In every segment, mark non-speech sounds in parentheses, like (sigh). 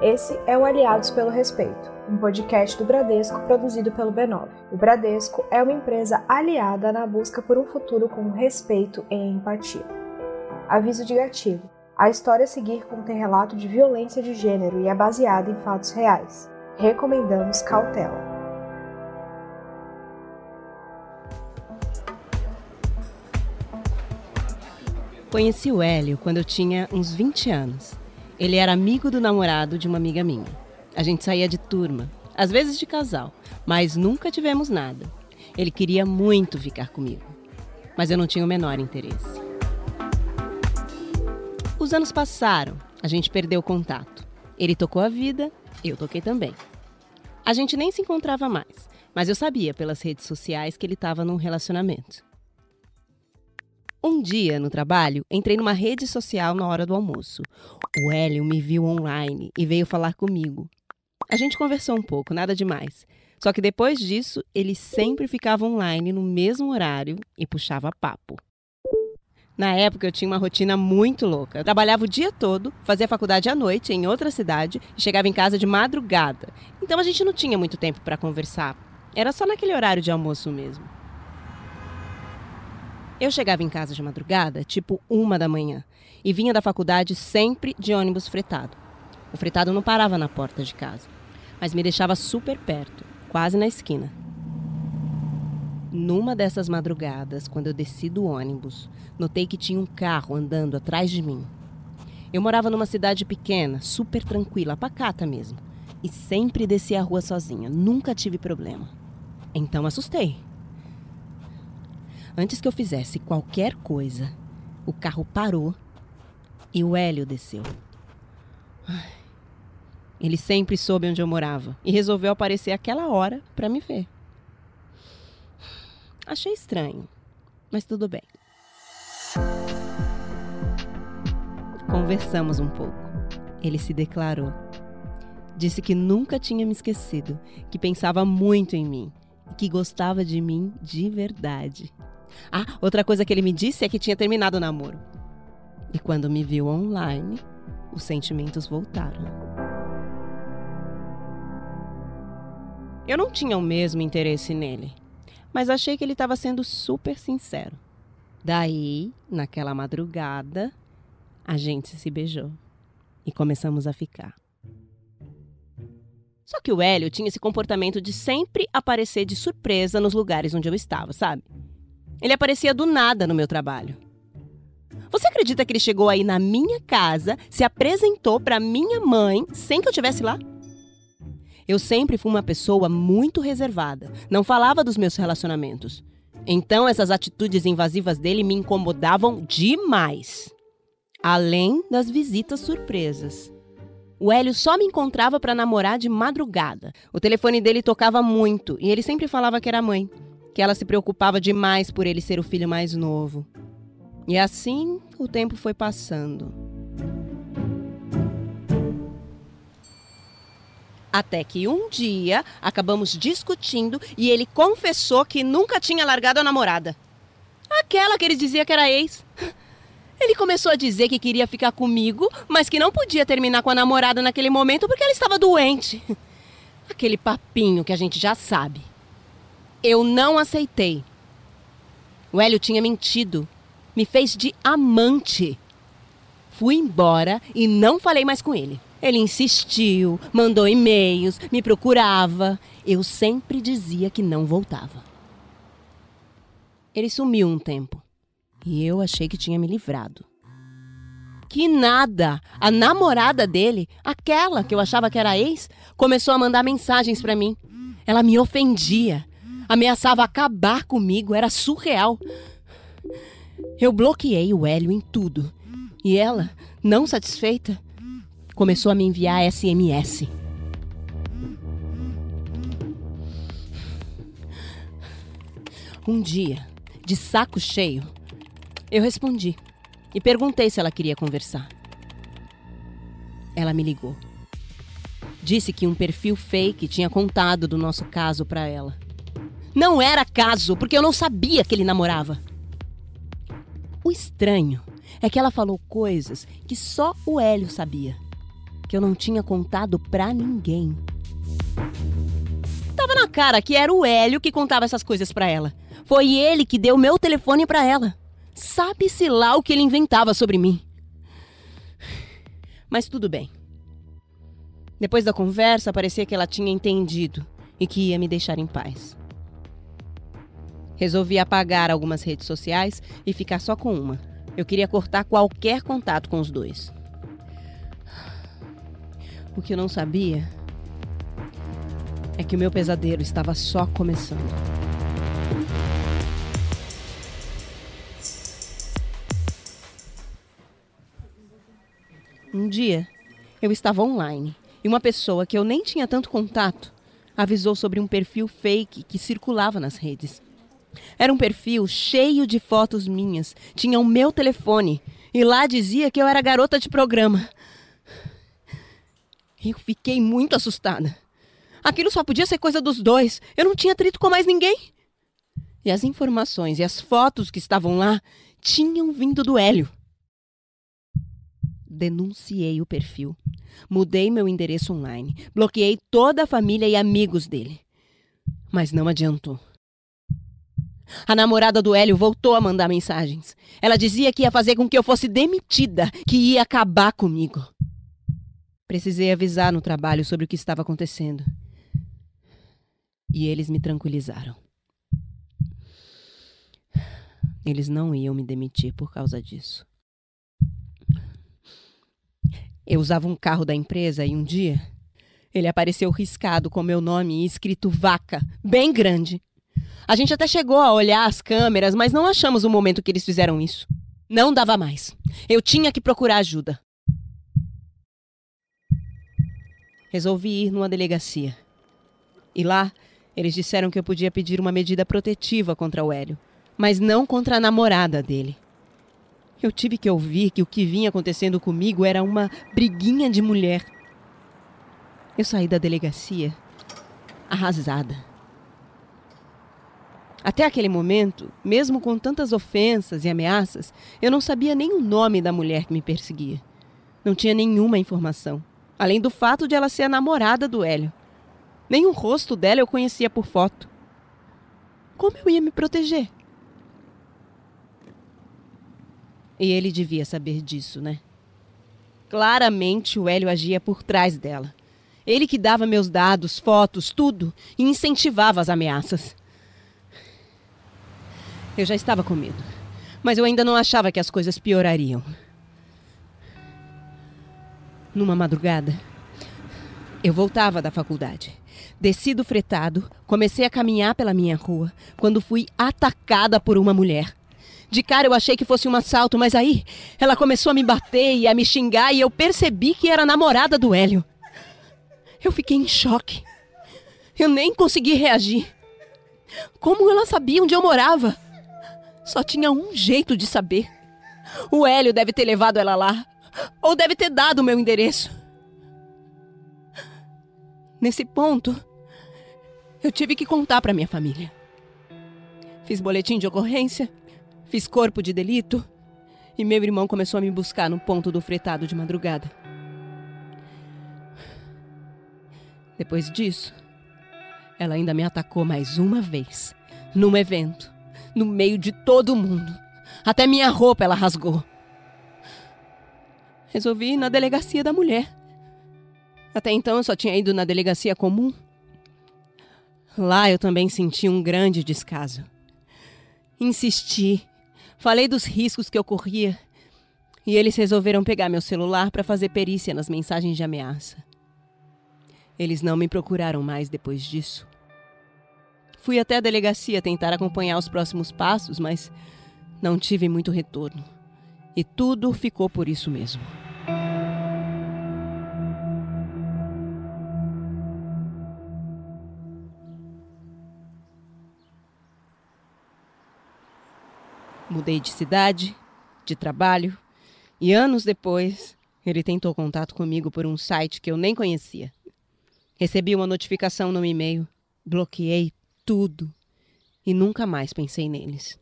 Esse é o Aliados pelo Respeito, um podcast do Bradesco produzido pelo B9. O Bradesco é uma empresa aliada na busca por um futuro com respeito e empatia. Aviso de gatilho. A história a seguir contém relato de violência de gênero e é baseada em fatos reais. Recomendamos cautela. Conheci o Hélio quando eu tinha uns 20 anos. Ele era amigo do namorado de uma amiga minha. A gente saía de turma, às vezes de casal, mas nunca tivemos nada. Ele queria muito ficar comigo, mas eu não tinha o menor interesse. Os anos passaram, a gente perdeu contato. Ele tocou a vida, eu toquei também. A gente nem se encontrava mais, mas eu sabia pelas redes sociais que ele estava num relacionamento. Um dia, no trabalho, entrei numa rede social na hora do almoço. O Hélio me viu online e veio falar comigo. A gente conversou um pouco, nada demais. Só que depois disso, ele sempre ficava online no mesmo horário e puxava papo. Na época eu tinha uma rotina muito louca. Eu trabalhava o dia todo, fazia faculdade à noite em outra cidade e chegava em casa de madrugada. Então a gente não tinha muito tempo para conversar. Era só naquele horário de almoço mesmo. Eu chegava em casa de madrugada, tipo uma da manhã, e vinha da faculdade sempre de ônibus fretado. O fretado não parava na porta de casa, mas me deixava super perto, quase na esquina. Numa dessas madrugadas, quando eu desci do ônibus, notei que tinha um carro andando atrás de mim. Eu morava numa cidade pequena, super tranquila, pacata mesmo, e sempre descia a rua sozinha, nunca tive problema. Então assustei. Antes que eu fizesse qualquer coisa, o carro parou e o Hélio desceu. Ele sempre soube onde eu morava e resolveu aparecer aquela hora para me ver. Achei estranho, mas tudo bem. Conversamos um pouco. Ele se declarou. Disse que nunca tinha me esquecido, que pensava muito em mim e que gostava de mim de verdade. Ah, outra coisa que ele me disse é que tinha terminado o namoro. E quando me viu online, os sentimentos voltaram. Eu não tinha o mesmo interesse nele, mas achei que ele estava sendo super sincero. Daí, naquela madrugada, a gente se beijou e começamos a ficar. Só que o Hélio tinha esse comportamento de sempre aparecer de surpresa nos lugares onde eu estava, sabe? Ele aparecia do nada no meu trabalho. Você acredita que ele chegou aí na minha casa, se apresentou para minha mãe sem que eu estivesse lá? Eu sempre fui uma pessoa muito reservada, não falava dos meus relacionamentos. Então essas atitudes invasivas dele me incomodavam demais. Além das visitas surpresas. O Hélio só me encontrava para namorar de madrugada. O telefone dele tocava muito e ele sempre falava que era mãe que ela se preocupava demais por ele ser o filho mais novo. E assim o tempo foi passando. Até que um dia acabamos discutindo e ele confessou que nunca tinha largado a namorada. Aquela que ele dizia que era ex. Ele começou a dizer que queria ficar comigo, mas que não podia terminar com a namorada naquele momento porque ela estava doente. Aquele papinho que a gente já sabe. Eu não aceitei. O Hélio tinha mentido. Me fez de amante. Fui embora e não falei mais com ele. Ele insistiu, mandou e-mails, me procurava. Eu sempre dizia que não voltava. Ele sumiu um tempo. E eu achei que tinha me livrado. Que nada! A namorada dele, aquela que eu achava que era ex, começou a mandar mensagens para mim. Ela me ofendia, ameaçava acabar comigo, era surreal. Eu bloqueei o Hélio em tudo. E ela, não satisfeita, começou a me enviar SMS. Um dia, de saco cheio, eu respondi e perguntei se ela queria conversar. Ela me ligou. Disse que um perfil fake tinha contado do nosso caso para ela. Não era caso, porque eu não sabia que ele namorava. O estranho é que ela falou coisas que só o Hélio sabia. que eu não tinha contado pra ninguém. Tava na cara que era o Hélio que contava essas coisas pra ela. Foi ele que deu meu telefone pra ela. Sabe-se lá o que ele inventava sobre mim. Mas tudo bem. Depois da conversa, parecia que ela tinha entendido e que ia me deixar em paz. Resolvi apagar algumas redes sociais e ficar só com uma. Eu queria cortar qualquer contato com os dois. O que eu não sabia é que o meu pesadelo estava só começando. Um dia, eu estava online e uma pessoa que eu nem tinha tanto contato avisou sobre um perfil fake que circulava nas redes. Era um perfil cheio de fotos minhas, tinha o meu telefone e lá dizia que eu era garota de programa. Eu fiquei muito assustada. Aquilo só podia ser coisa dos dois. Eu não tinha trito com mais ninguém. E as informações e as fotos que estavam lá tinham vindo do Hélio. Denunciei o perfil. Mudei meu endereço online. Bloqueei toda a família e amigos dele. Mas não adiantou. A namorada do Hélio voltou a mandar mensagens. Ela dizia que ia fazer com que eu fosse demitida, que ia acabar comigo. Precisei avisar no trabalho sobre o que estava acontecendo. E eles me tranquilizaram. Eles não iam me demitir por causa disso. Eu usava um carro da empresa e um dia ele apareceu riscado com meu nome e escrito vaca, bem grande. A gente até chegou a olhar as câmeras, mas não achamos o momento que eles fizeram isso. Não dava mais. Eu tinha que procurar ajuda. Resolvi ir numa delegacia. E lá, eles disseram que eu podia pedir uma medida protetiva contra o Hélio, mas não contra a namorada dele. Eu tive que ouvir que o que vinha acontecendo comigo era uma briguinha de mulher. Eu saí da delegacia arrasada. Até aquele momento, mesmo com tantas ofensas e ameaças, eu não sabia nem o nome da mulher que me perseguia. Não tinha nenhuma informação, além do fato de ela ser a namorada do Hélio. Nem o rosto dela eu conhecia por foto. Como eu ia me proteger? E ele devia saber disso, né? Claramente o Hélio agia por trás dela. Ele que dava meus dados, fotos, tudo, e incentivava as ameaças. Eu já estava com medo. Mas eu ainda não achava que as coisas piorariam. Numa madrugada, eu voltava da faculdade. Desci do fretado, comecei a caminhar pela minha rua, quando fui atacada por uma mulher. De cara eu achei que fosse um assalto, mas aí ela começou a me bater e a me xingar e eu percebi que era namorada do Hélio. Eu fiquei em choque. Eu nem consegui reagir. Como ela sabia onde eu morava? Só tinha um jeito de saber. O Hélio deve ter levado ela lá. Ou deve ter dado o meu endereço. Nesse ponto, eu tive que contar para minha família. Fiz boletim de ocorrência, fiz corpo de delito e meu irmão começou a me buscar no ponto do fretado de madrugada. Depois disso, ela ainda me atacou mais uma vez, num evento no meio de todo mundo. Até minha roupa ela rasgou. Resolvi ir na delegacia da mulher. Até então eu só tinha ido na delegacia comum. Lá eu também senti um grande descaso. Insisti, falei dos riscos que eu corria e eles resolveram pegar meu celular para fazer perícia nas mensagens de ameaça. Eles não me procuraram mais depois disso. Fui até a delegacia tentar acompanhar os próximos passos, mas não tive muito retorno. E tudo ficou por isso mesmo. Mudei de cidade, de trabalho, e anos depois, ele tentou contato comigo por um site que eu nem conhecia. Recebi uma notificação no e-mail, bloqueei tudo e nunca mais pensei neles.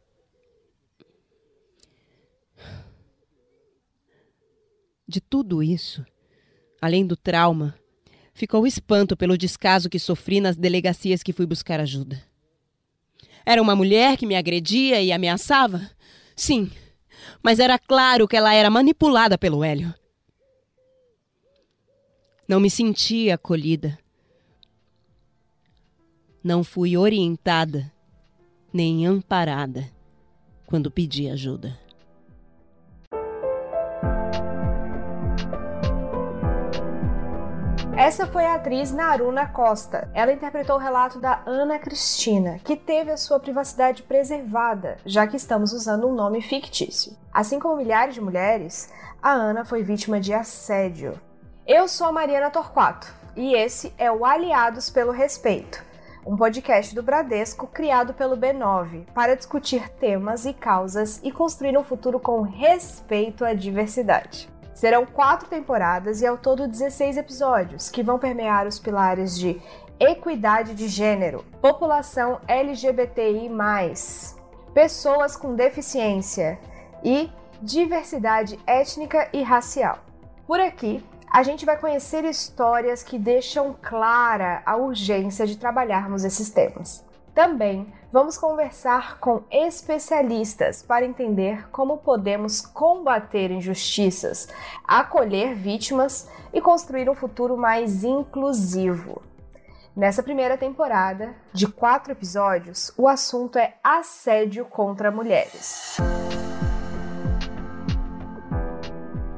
De tudo isso, Além do trauma, ficou o espanto pelo descaso que sofri nas delegacias que fui buscar ajuda. Era uma mulher que me agredia e ameaçava? Sim, mas era claro que ela era manipulada pelo Hélio. Não me sentia acolhida. Não fui orientada nem amparada quando pedi ajuda. Essa foi a atriz Naruna Costa. Ela interpretou o relato da Ana Cristina, que teve a sua privacidade preservada, já que estamos usando um nome fictício. Assim como milhares de mulheres, a Ana foi vítima de assédio. Eu sou a Mariana Torquato e esse é o Aliados pelo Respeito, um podcast do Bradesco criado pelo B9 para discutir temas e causas e construir um futuro com respeito à diversidade. Serão quatro temporadas e ao todo 16 episódios, que vão permear os pilares de equidade de gênero, população LGBTI, pessoas com deficiência e diversidade étnica e racial. Por aqui, a gente vai conhecer histórias que deixam clara a urgência de trabalharmos esses temas. Também vamos conversar com especialistas para entender como podemos combater injustiças, acolher vítimas e construir um futuro mais inclusivo. Nessa primeira temporada, de quatro episódios, o assunto é assédio contra mulheres.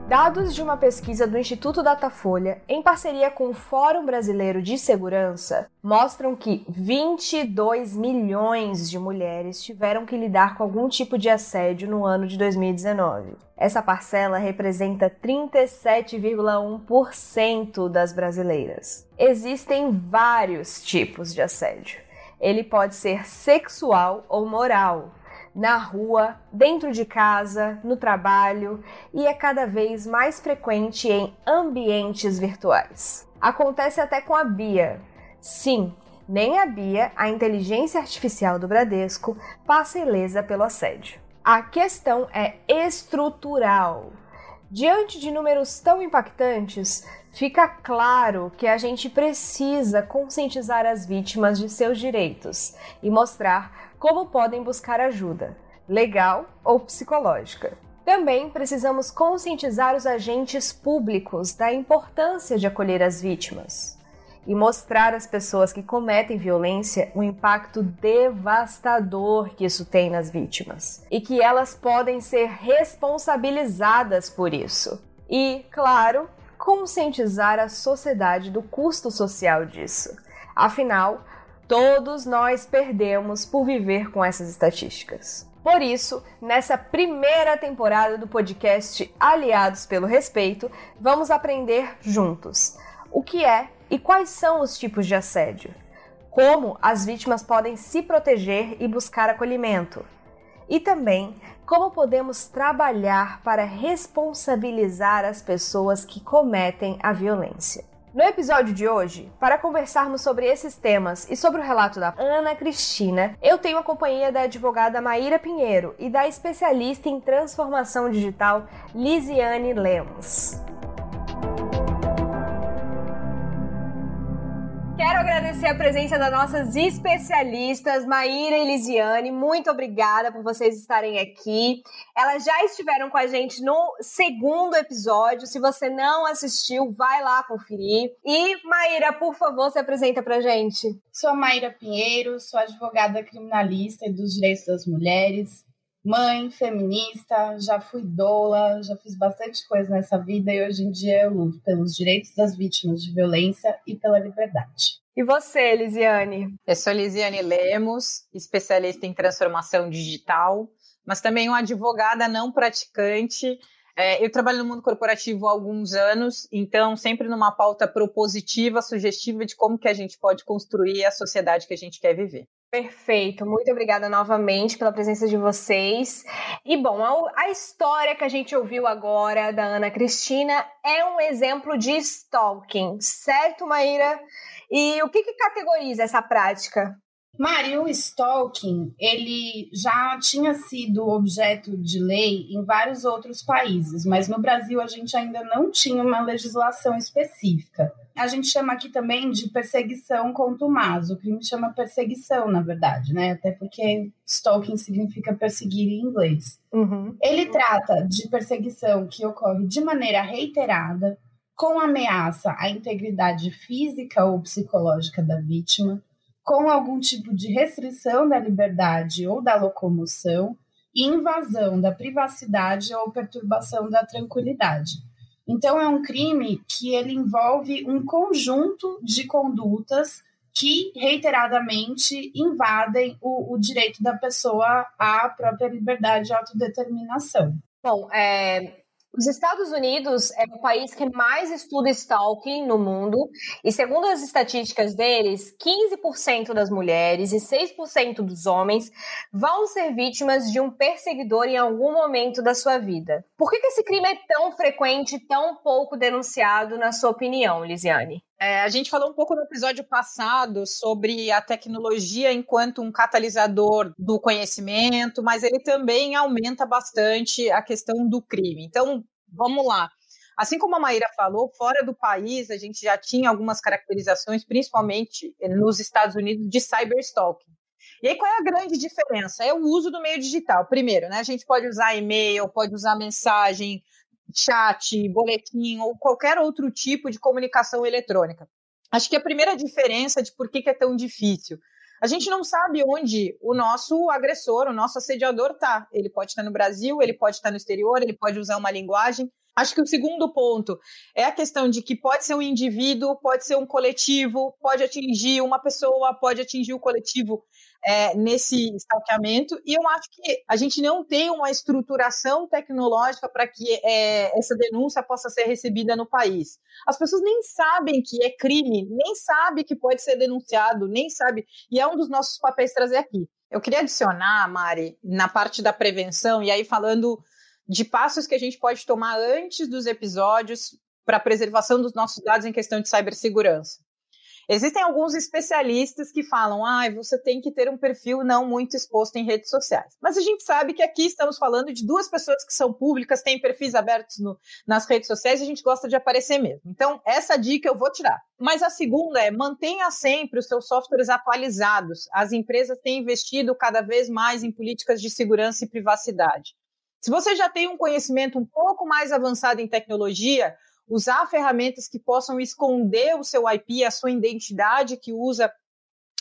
Dados de uma pesquisa do Instituto Datafolha, em parceria com o Fórum Brasileiro de Segurança, mostram que 22 milhões de mulheres tiveram que lidar com algum tipo de assédio no ano de 2019. Essa parcela representa 37,1% das brasileiras. Existem vários tipos de assédio. Ele pode ser sexual ou moral, na rua, dentro de casa, no trabalho e é cada vez mais frequente em ambientes virtuais. Acontece até com a Bia. Sim, nem a Bia, a inteligência artificial do Bradesco, passa ilesa pelo assédio. A questão é estrutural. Diante de números tão impactantes, fica claro que a gente precisa conscientizar as vítimas de seus direitos e mostrar como podem buscar ajuda, legal ou psicológica. Também precisamos conscientizar os agentes públicos da importância de acolher as vítimas e mostrar às pessoas que cometem violência o impacto devastador que isso tem nas vítimas e que elas podem ser responsabilizadas por isso. E, claro, conscientizar a sociedade do custo social disso. Afinal, Todos nós perdemos por viver com essas estatísticas. Por isso, nessa primeira temporada do podcast Aliados pelo Respeito, vamos aprender juntos o que é e quais são os tipos de assédio, como as vítimas podem se proteger e buscar acolhimento, e também como podemos trabalhar para responsabilizar as pessoas que cometem a violência. No episódio de hoje, para conversarmos sobre esses temas e sobre o relato da Ana Cristina, eu tenho a companhia da advogada Maíra Pinheiro e da especialista em transformação digital Lisiane Lemos. Quero agradecer a presença das nossas especialistas, Maíra e Lisiane. Muito obrigada por vocês estarem aqui. Elas já estiveram com a gente no segundo episódio. Se você não assistiu, vai lá conferir. E, Maíra, por favor, se apresenta pra gente. Sou a Maíra Pinheiro, sou advogada criminalista e dos direitos das mulheres mãe, feminista, já fui doula, já fiz bastante coisa nessa vida e hoje em dia eu luto pelos direitos das vítimas de violência e pela liberdade. E você, Lisiane? Eu sou Lisiane Lemos, especialista em transformação digital, mas também uma advogada não praticante. É, eu trabalho no mundo corporativo há alguns anos, então sempre numa pauta propositiva, sugestiva de como que a gente pode construir a sociedade que a gente quer viver. Perfeito, muito obrigada novamente pela presença de vocês. E bom, a, história que a gente ouviu agora da Ana Cristina é um exemplo de stalking, certo, Maíra? E o que, que categoriza essa prática? Mari, o stalking, ele já tinha sido objeto de lei em vários outros países, mas no Brasil a gente ainda não tinha uma legislação específica. A gente chama aqui também de perseguição contumaz. O crime chama perseguição, na verdade, né? Até porque stalking significa perseguir em inglês. Uhum. Ele trata de perseguição que ocorre de maneira reiterada, com ameaça à integridade física ou psicológica da vítima, com algum tipo de restrição da liberdade ou da locomoção e invasão da privacidade ou perturbação da tranquilidade. Então é um crime que ele envolve um conjunto de condutas que reiteradamente invadem o, o direito da pessoa à própria liberdade e autodeterminação. Bom, é, os Estados Unidos é o país que mais estuda stalking no mundo, e segundo as estatísticas deles, 15% das mulheres e 6% dos homens vão ser vítimas de um perseguidor em algum momento da sua vida. Por que, esse crime é tão frequente e tão pouco denunciado, na sua opinião, Lisiane? É, a gente falou um pouco no episódio passado sobre a tecnologia enquanto um catalisador do conhecimento, mas ele também aumenta bastante a questão do crime. Então, vamos lá. Assim como a Maíra falou, fora do país a gente já tinha algumas caracterizações, principalmente nos Estados Unidos, de cyberstalking. E aí, qual é a grande diferença? É o uso do meio digital. Primeiro, né? A gente pode usar e-mail, pode usar mensagem, chat, boletim ou qualquer outro tipo de comunicação eletrônica. Acho que a primeira diferença de por que, é tão difícil. A gente não sabe onde o nosso agressor, o nosso assediador está. Ele pode estar no Brasil, ele pode estar no exterior, ele pode usar uma linguagem. Acho que o segundo ponto é a questão de que pode ser um indivíduo, pode ser um coletivo, pode atingir uma pessoa, pode atingir o coletivo é, nesse stalkeamento, e eu acho que a gente não tem uma estruturação tecnológica para que é, essa denúncia possa ser recebida no país. As pessoas nem sabem que é crime, nem sabem que pode ser denunciado, nem sabe, e é um dos nossos papéis trazer aqui. Eu queria adicionar, Mari, na parte da prevenção, e aí falando de passos que a gente pode tomar antes dos episódios para a preservação dos nossos dados em questão de cibersegurança. Existem alguns especialistas que falam, ah, você tem que ter um perfil não muito exposto em redes sociais. Mas a gente sabe que aqui estamos falando de duas pessoas que são públicas, têm perfis abertos no, nas redes sociais e a gente gosta de aparecer mesmo. Então, essa dica eu vou tirar. Mas a segunda é mantenha sempre os seus softwares atualizados. As empresas têm investido cada vez mais em políticas de segurança e privacidade. Se você já tem um conhecimento um pouco mais avançado em tecnologia, usar ferramentas que possam esconder o seu IP, a sua identidade que usa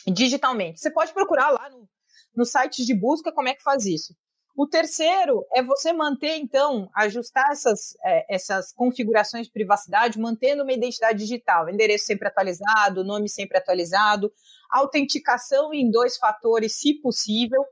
digitalmente. Você pode procurar lá no, no site de busca como é que faz isso. O terceiro é você manter, então, ajustar essas, é, essas configurações de privacidade, mantendo uma identidade digital, endereço sempre atualizado, nome sempre atualizado, autenticação em dois fatores, se possível.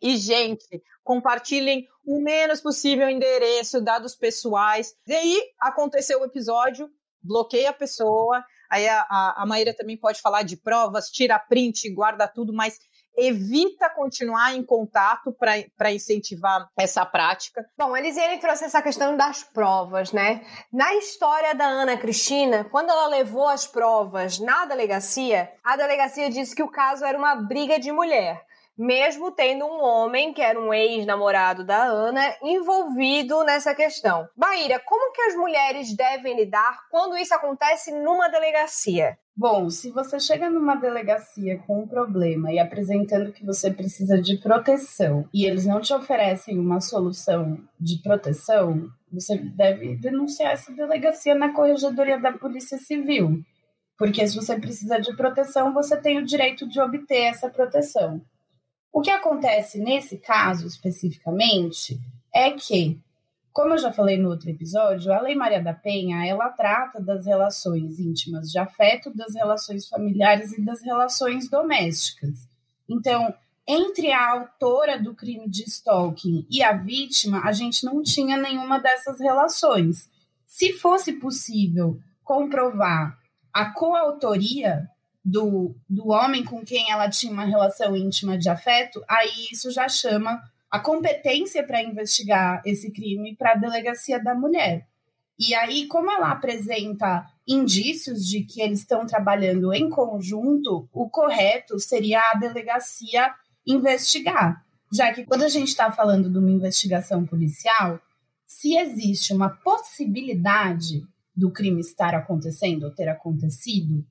E, gente, compartilhem o menos possível endereço, dados pessoais. E aí aconteceu o episódio, bloqueia a pessoa. Aí a, a, a Maíra também pode falar de provas, tira print, guarda tudo, mas evita continuar em contato para incentivar essa prática. Bom, a Elisiane trouxe essa questão das provas, né? Na história da Ana Cristina, quando ela levou as provas na delegacia, a delegacia disse que o caso era uma briga de mulher mesmo tendo um homem, que era um ex-namorado da Ana, envolvido nessa questão. Baíra, como que as mulheres devem lidar quando isso acontece numa delegacia? Bom, se você chega numa delegacia com um problema e apresentando que você precisa de proteção e eles não te oferecem uma solução de proteção, você deve denunciar essa delegacia na corregedoria da Polícia Civil. Porque se você precisa de proteção, você tem o direito de obter essa proteção. O que acontece nesse caso especificamente é que, como eu já falei no outro episódio, a Lei Maria da Penha, ela trata das relações íntimas de afeto, das relações familiares e das relações domésticas. Então, entre a autora do crime de stalking e a vítima, a gente não tinha nenhuma dessas relações. Se fosse possível comprovar a coautoria do, do homem com quem ela tinha uma relação íntima de afeto, aí isso já chama a competência para investigar esse crime para a delegacia da mulher. E aí, como ela apresenta indícios de que eles estão trabalhando em conjunto, o correto seria a delegacia investigar. Já que quando a gente está falando de uma investigação policial, se existe uma possibilidade do crime estar acontecendo ou ter acontecido,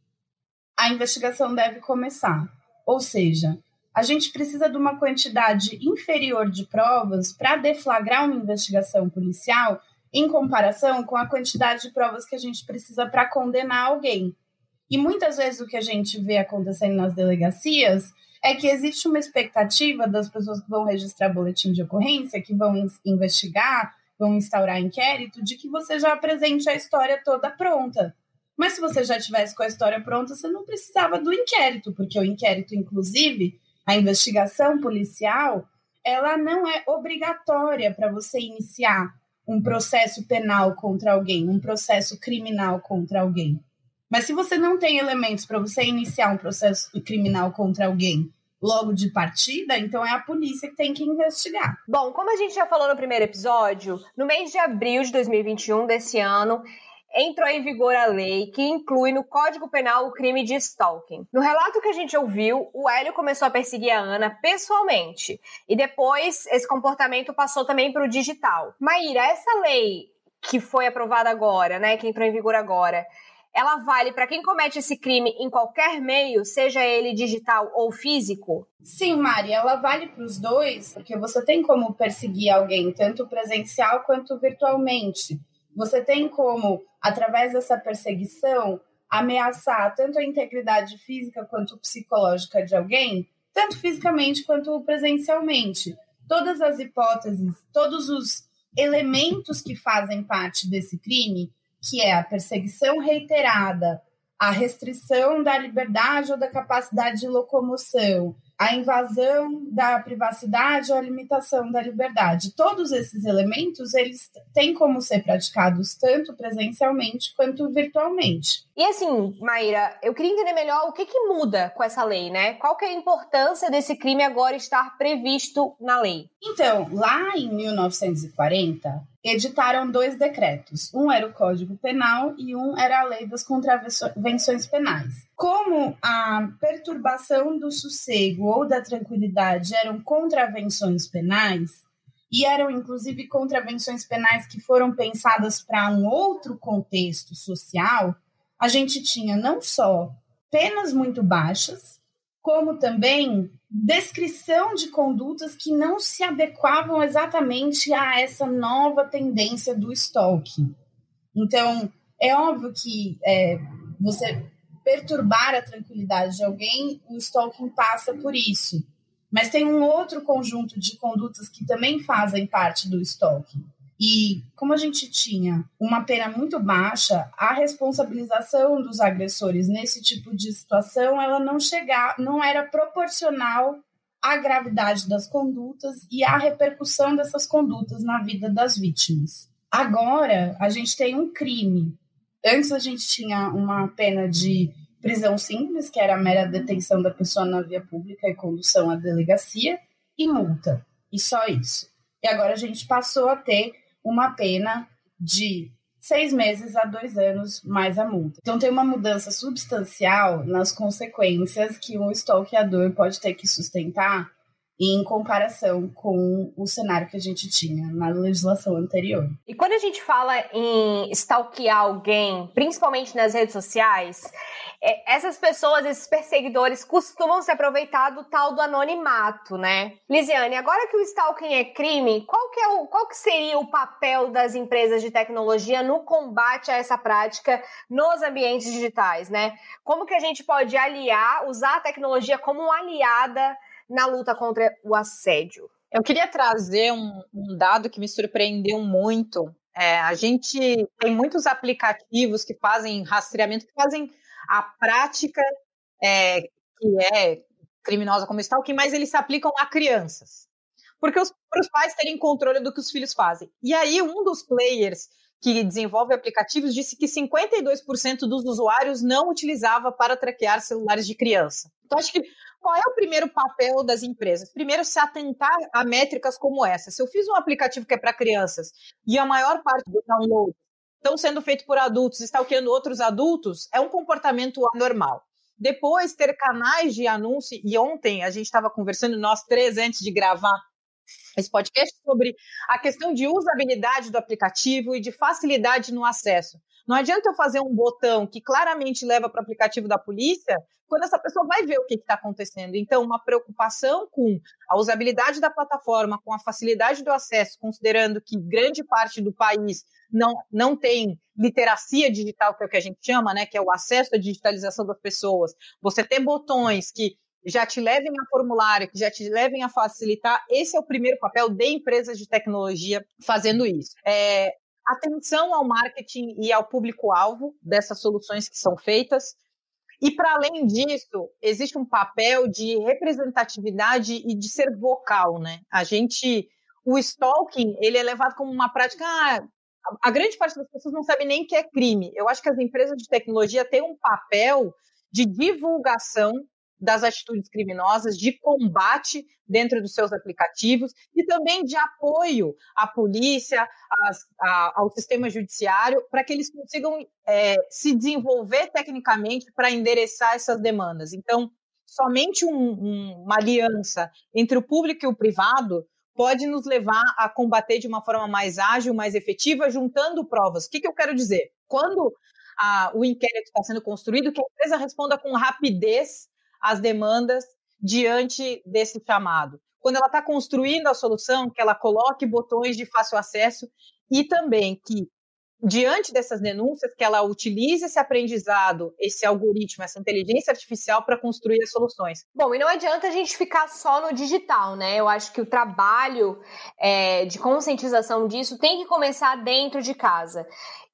a investigação deve começar. Ou seja, a gente precisa de uma quantidade inferior de provas para deflagrar uma investigação policial em comparação com a quantidade de provas que a gente precisa para condenar alguém. E muitas vezes o que a gente vê acontecendo nas delegacias é que existe uma expectativa das pessoas que vão registrar boletim de ocorrência, que vão investigar, vão instaurar inquérito, de que você já apresente a história toda pronta. Mas se você já tivesse com a história pronta, você não precisava do inquérito, porque o inquérito, inclusive, a investigação policial, ela não é obrigatória para você iniciar um processo penal contra alguém, um processo criminal contra alguém. Mas se você não tem elementos para você iniciar um processo criminal contra alguém logo de partida, então é a polícia que tem que investigar. Bom, como a gente já falou no primeiro episódio, no mês de abril de 2021 desse ano, entrou em vigor a lei que inclui no Código Penal o crime de stalking. No relato que a gente ouviu, o Hélio começou a perseguir a Ana pessoalmente e depois esse comportamento passou também para o digital. Maíra, essa lei que foi aprovada agora, né, que entrou em vigor agora, ela vale para quem comete esse crime em qualquer meio, seja ele digital ou físico? Sim, Mari, ela vale para os dois, porque você tem como perseguir alguém tanto presencial quanto virtualmente. Você tem como, através dessa perseguição, ameaçar tanto a integridade física quanto psicológica de alguém, tanto fisicamente quanto presencialmente. Todas as hipóteses, todos os elementos que fazem parte desse crime que é a perseguição reiterada, a restrição da liberdade ou da capacidade de locomoção, a invasão da privacidade ou a limitação da liberdade. Todos esses elementos, eles têm como ser praticados tanto presencialmente quanto virtualmente. E assim, Maíra, eu queria entender melhor o que, que muda com essa lei, né? Qual que é a importância desse crime agora estar previsto na lei? Então, lá em 1940, editaram dois decretos. Um era o Código Penal e um era a Lei das Contravenções Penais. Como a perturbação do sossego ou da tranquilidade eram contravenções penais, e eram inclusive contravenções penais que foram pensadas para um outro contexto social, a gente tinha não só penas muito baixas, como também descrição de condutas que não se adequavam exatamente a essa nova tendência do stalking. Então, é óbvio que é, você perturbar a tranquilidade de alguém, o stalking passa por isso. Mas tem um outro conjunto de condutas que também fazem parte do stalking. E como a gente tinha uma pena muito baixa, a responsabilização dos agressores nesse tipo de situação, ela não chegar, não era proporcional à gravidade das condutas e à repercussão dessas condutas na vida das vítimas. Agora, a gente tem um crime. Antes a gente tinha uma pena de prisão simples, que era a mera detenção da pessoa na via pública e condução à delegacia, e multa. E só isso. E agora a gente passou a ter uma pena de seis meses a dois anos mais a multa. Então tem uma mudança substancial nas consequências que um stalkeador pode ter que sustentar em comparação com o cenário que a gente tinha na legislação anterior. E quando a gente fala em stalkear alguém, principalmente nas redes sociais, essas pessoas, esses perseguidores, costumam se aproveitar do tal do anonimato, né? Lisiane, agora que o stalking é crime, qual que, é o, qual que seria o papel das empresas de tecnologia no combate a essa prática nos ambientes digitais, né? Como que a gente pode aliar, usar a tecnologia como aliada na luta contra o assédio. Eu queria trazer um, um dado que me surpreendeu muito. É, a gente tem muitos aplicativos que fazem rastreamento, que fazem a prática é, que é criminosa como stalking, mas eles se aplicam a crianças. Porque os, para os pais terem controle do que os filhos fazem. E aí, um dos players que desenvolve aplicativos disse que 52% dos usuários não utilizava para traquear celulares de criança. Então, acho que qual é o primeiro papel das empresas? Primeiro, se atentar a métricas como essa. Se eu fiz um aplicativo que é para crianças e a maior parte do download estão sendo feitos por adultos, stalkeando outros adultos, é um comportamento anormal. Depois, ter canais de anúncio, e ontem a gente estava conversando, nós três, antes de gravar esse podcast, sobre a questão de usabilidade do aplicativo e de facilidade no acesso. Não adianta eu fazer um botão que claramente leva para o aplicativo da polícia, quando essa pessoa vai ver o que está acontecendo. Então, uma preocupação com a usabilidade da plataforma, com a facilidade do acesso, considerando que grande parte do país não, não tem literacia digital, que é o que a gente chama, né, que é o acesso à digitalização das pessoas. Você ter botões que já te levem a formulário, que já te levem a facilitar, esse é o primeiro papel de empresas de tecnologia fazendo isso. É, atenção ao marketing e ao público-alvo dessas soluções que são feitas. E, para além disso, existe um papel de representatividade e de ser vocal, né? A gente, o stalking, ele é levado como uma prática, ah, a grande parte das pessoas não sabe nem que é crime. Eu acho que as empresas de tecnologia têm um papel de divulgação das atitudes criminosas, de combate dentro dos seus aplicativos e também de apoio à polícia, às, ao sistema judiciário, para que eles consigam é, se desenvolver tecnicamente para endereçar essas demandas. Então, somente um, um, uma aliança entre o público e o privado pode nos levar a combater de uma forma mais ágil, mais efetiva, juntando provas. O que, que eu quero dizer? Quando a, o inquérito está sendo construído, que a empresa responda com rapidez as demandas diante desse chamado. Quando ela está construindo a solução, que ela coloque botões de fácil acesso e também que, diante dessas denúncias, que ela utilize esse aprendizado, esse algoritmo, essa inteligência artificial para construir as soluções. Bom, e não adianta a gente ficar só no digital, né? Eu acho que o trabalho é, de conscientização disso tem que começar dentro de casa.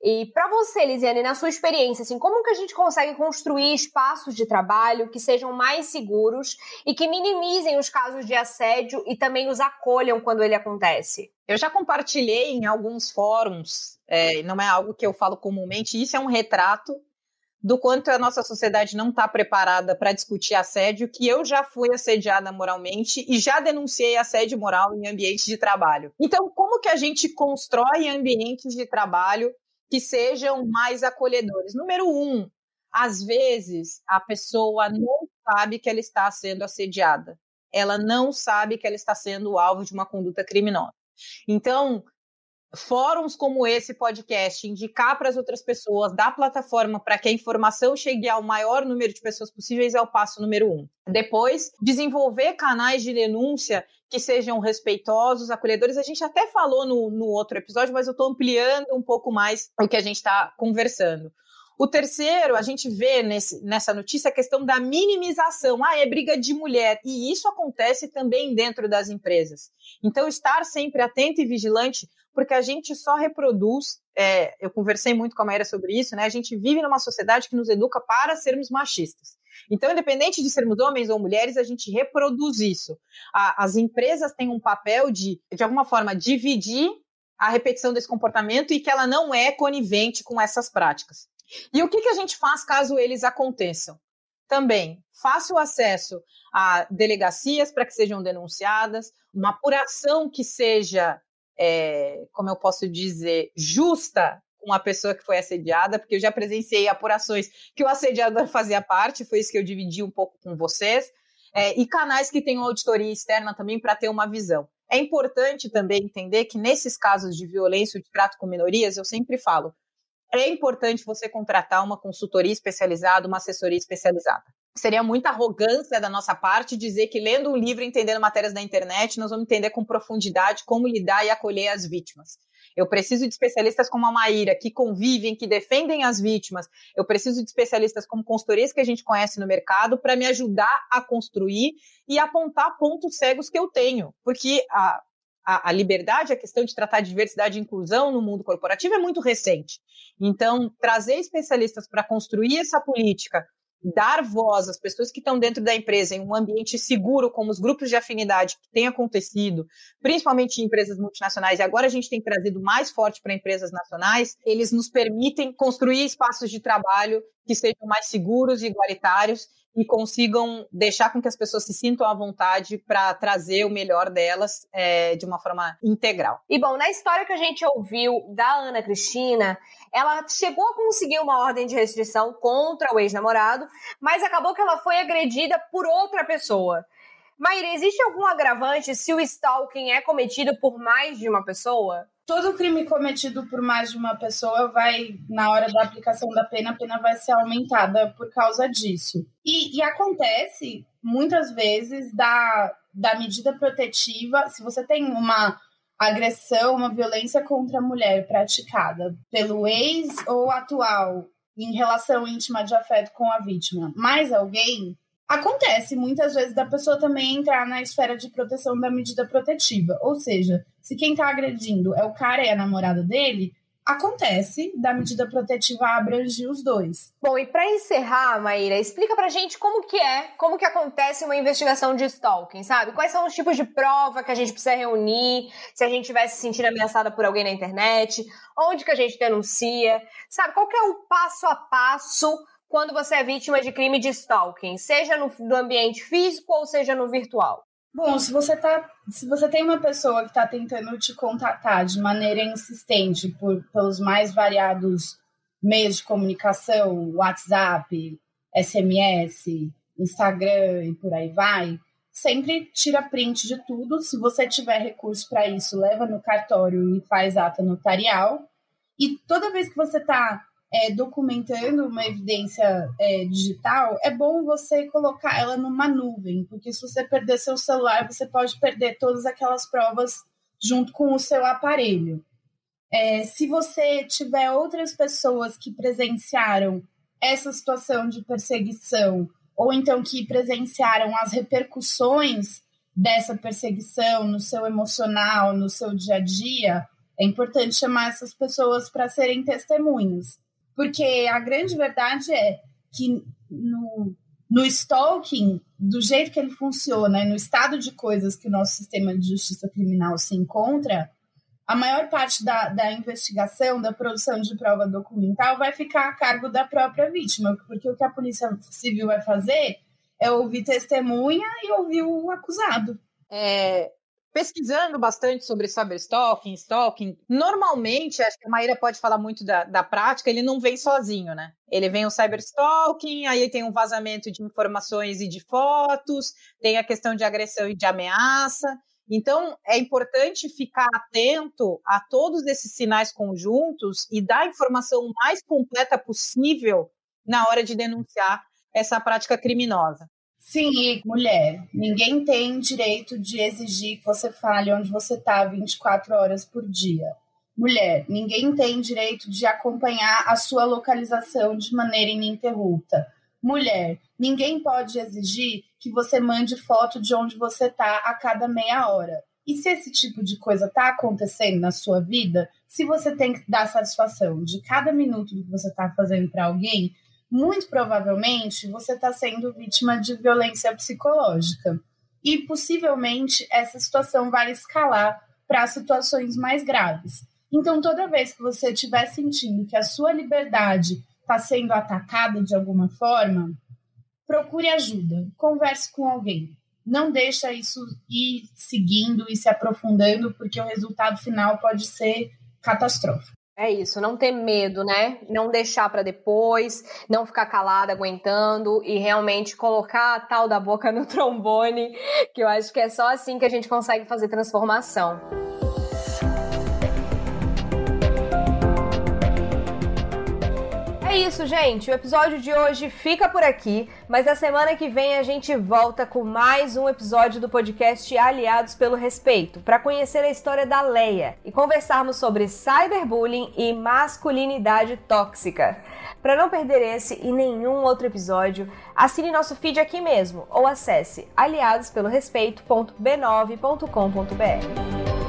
E para você, Lisiane, na sua experiência, assim, como que a gente consegue construir espaços de trabalho que sejam mais seguros e que minimizem os casos de assédio e também os acolham quando ele acontece? Eu já compartilhei em alguns fóruns, é, não é algo que eu falo comumente, isso é um retrato do quanto a nossa sociedade não está preparada para discutir assédio, que eu já fui assediada moralmente e já denunciei assédio moral em ambientes de trabalho. Então, como que a gente constrói ambientes de trabalho que sejam mais acolhedores. Número um, às vezes a pessoa não sabe que ela está sendo assediada. Ela não sabe que ela está sendo alvo de uma conduta criminosa. Então, fóruns como esse podcast, indicar para as outras pessoas, dar plataforma para que a informação chegue ao maior número de pessoas possíveis é o passo número um. Depois, desenvolver canais de denúncia que sejam respeitosos, acolhedores. A gente até falou no, no outro episódio, mas eu estou ampliando um pouco mais o que a gente está conversando. O terceiro, a gente vê nesse, nessa notícia a questão da minimização. Ah, é briga de mulher. E isso acontece também dentro das empresas. Então, estar sempre atento e vigilante, porque a gente só reproduz. É, eu conversei muito com a Maíra sobre isso, né? A gente vive numa sociedade que nos educa para sermos machistas. Então, independente de sermos homens ou mulheres, a gente reproduz isso. A, as empresas têm um papel de, de alguma forma, dividir a repetição desse comportamento e que ela não é conivente com essas práticas. E o que, que a gente faz caso eles aconteçam? Também, fácil acesso a delegacias para que sejam denunciadas, uma apuração que seja, é, como eu posso dizer, justa com pessoa que foi assediada, porque eu já presenciei apurações que o assediador fazia parte, foi isso que eu dividi um pouco com vocês, é, e canais que tenham auditoria externa também para ter uma visão. É importante também entender que nesses casos de violência ou de trato com minorias, eu sempre falo, é importante você contratar uma consultoria especializada, uma assessoria especializada. Seria muita arrogância da nossa parte dizer que lendo um livro e entendendo matérias da internet, nós vamos entender com profundidade como lidar e acolher as vítimas. Eu preciso de especialistas como a Maíra, que convivem, que defendem as vítimas. Eu preciso de especialistas como consultorias que a gente conhece no mercado para me ajudar a construir e apontar pontos cegos que eu tenho. Porque a, a, a, liberdade, a questão de tratar diversidade e inclusão no mundo corporativo é muito recente. Então, trazer especialistas para construir essa política, dar voz às pessoas que estão dentro da empresa em um ambiente seguro, como os grupos de afinidade que tem acontecido, principalmente em empresas multinacionais, e agora a gente tem trazido mais forte para empresas nacionais, eles nos permitem construir espaços de trabalho que sejam mais seguros e igualitários e consigam deixar com que as pessoas se sintam à vontade para trazer o melhor delas é, de uma forma integral. E bom, na história que a gente ouviu da Ana Cristina, ela chegou a conseguir uma ordem de restrição contra o ex-namorado, mas acabou que ela foi agredida por outra pessoa. Maíra, existe algum agravante se o stalking é cometido por mais de uma pessoa? Todo crime cometido por mais de uma pessoa vai, na hora da aplicação da pena, a pena vai ser aumentada por causa disso. E, e acontece muitas vezes da, da medida protetiva, se você tem uma agressão, uma violência contra a mulher praticada pelo ex ou atual em relação íntima de afeto com a vítima, mais alguém, Acontece muitas vezes da pessoa também entrar na esfera de proteção da medida protetiva. Ou seja, se quem está agredindo é o cara e a namorada dele, acontece da medida protetiva abranger os dois. Bom, e para encerrar, Maíra, explica pra gente como que é, como que acontece uma investigação de stalking, sabe? Quais são os tipos de prova que a gente precisa reunir, se a gente estiver se sentindo ameaçada por alguém na internet, onde que a gente denuncia, sabe? Qual que é o passo a passo quando você é vítima de crime de stalking, seja no, no ambiente físico ou seja no virtual? Bom, se você tá, se você tem uma pessoa que está tentando te contatar de maneira insistente por, pelos mais variados meios de comunicação, WhatsApp, SMS, Instagram e por aí vai, sempre tira print de tudo. Se você tiver recurso para isso, leva no cartório e faz ata notarial. E toda vez que você está é, documentando uma evidência é, digital, é bom você colocar ela numa nuvem, porque se você perder seu celular, você pode perder todas aquelas provas junto com o seu aparelho. É, se você tiver outras pessoas que presenciaram essa situação de perseguição, ou então que presenciaram as repercussões dessa perseguição no seu emocional, no seu dia a dia, é importante chamar essas pessoas para serem testemunhas. Porque a grande verdade é que no, no stalking, do jeito que ele funciona, no estado de coisas que o nosso sistema de justiça criminal se encontra, a maior parte da, da investigação, da produção de prova documental vai ficar a cargo da própria vítima, porque o que a Polícia Civil vai fazer é ouvir testemunha e ouvir o acusado. É, pesquisando bastante sobre cyberstalking, stalking, normalmente, acho que a Maíra pode falar muito da, da prática, ele não vem sozinho, né? Ele vem o cyberstalking, aí tem um vazamento de informações e de fotos, tem a questão de agressão e de ameaça. Então, é importante ficar atento a todos esses sinais conjuntos e dar a informação mais completa possível na hora de denunciar essa prática criminosa. Sim, mulher, ninguém tem direito de exigir que você fale onde você está 24 horas por dia. Mulher, ninguém tem direito de acompanhar a sua localização de maneira ininterrupta. Mulher, ninguém pode exigir que você mande foto de onde você está a cada meia hora. E se esse tipo de coisa está acontecendo na sua vida, se você tem que dar satisfação de cada minuto que você está fazendo para alguém, muito provavelmente você está sendo vítima de violência psicológica. E possivelmente essa situação vai escalar para situações mais graves. Então, toda vez que você estiver sentindo que a sua liberdade está sendo atacada de alguma forma, procure ajuda, converse com alguém. Não deixa isso ir seguindo e se aprofundando, porque o resultado final pode ser catastrófico. É isso, não ter medo, né? Não deixar para depois, não ficar calada, aguentando e realmente colocar a tal da boca no (laughs) trombone, que eu acho que é só assim que a gente consegue fazer transformação. Isso, gente. O episódio de hoje fica por aqui, mas na semana que vem a gente volta com mais um episódio do podcast Aliados pelo Respeito, para conhecer a história da Leia e conversarmos sobre cyberbullying e masculinidade tóxica. Para não perder esse e nenhum outro episódio, assine nosso feed aqui mesmo ou acesse aliadospelorespeito.b9.com.br.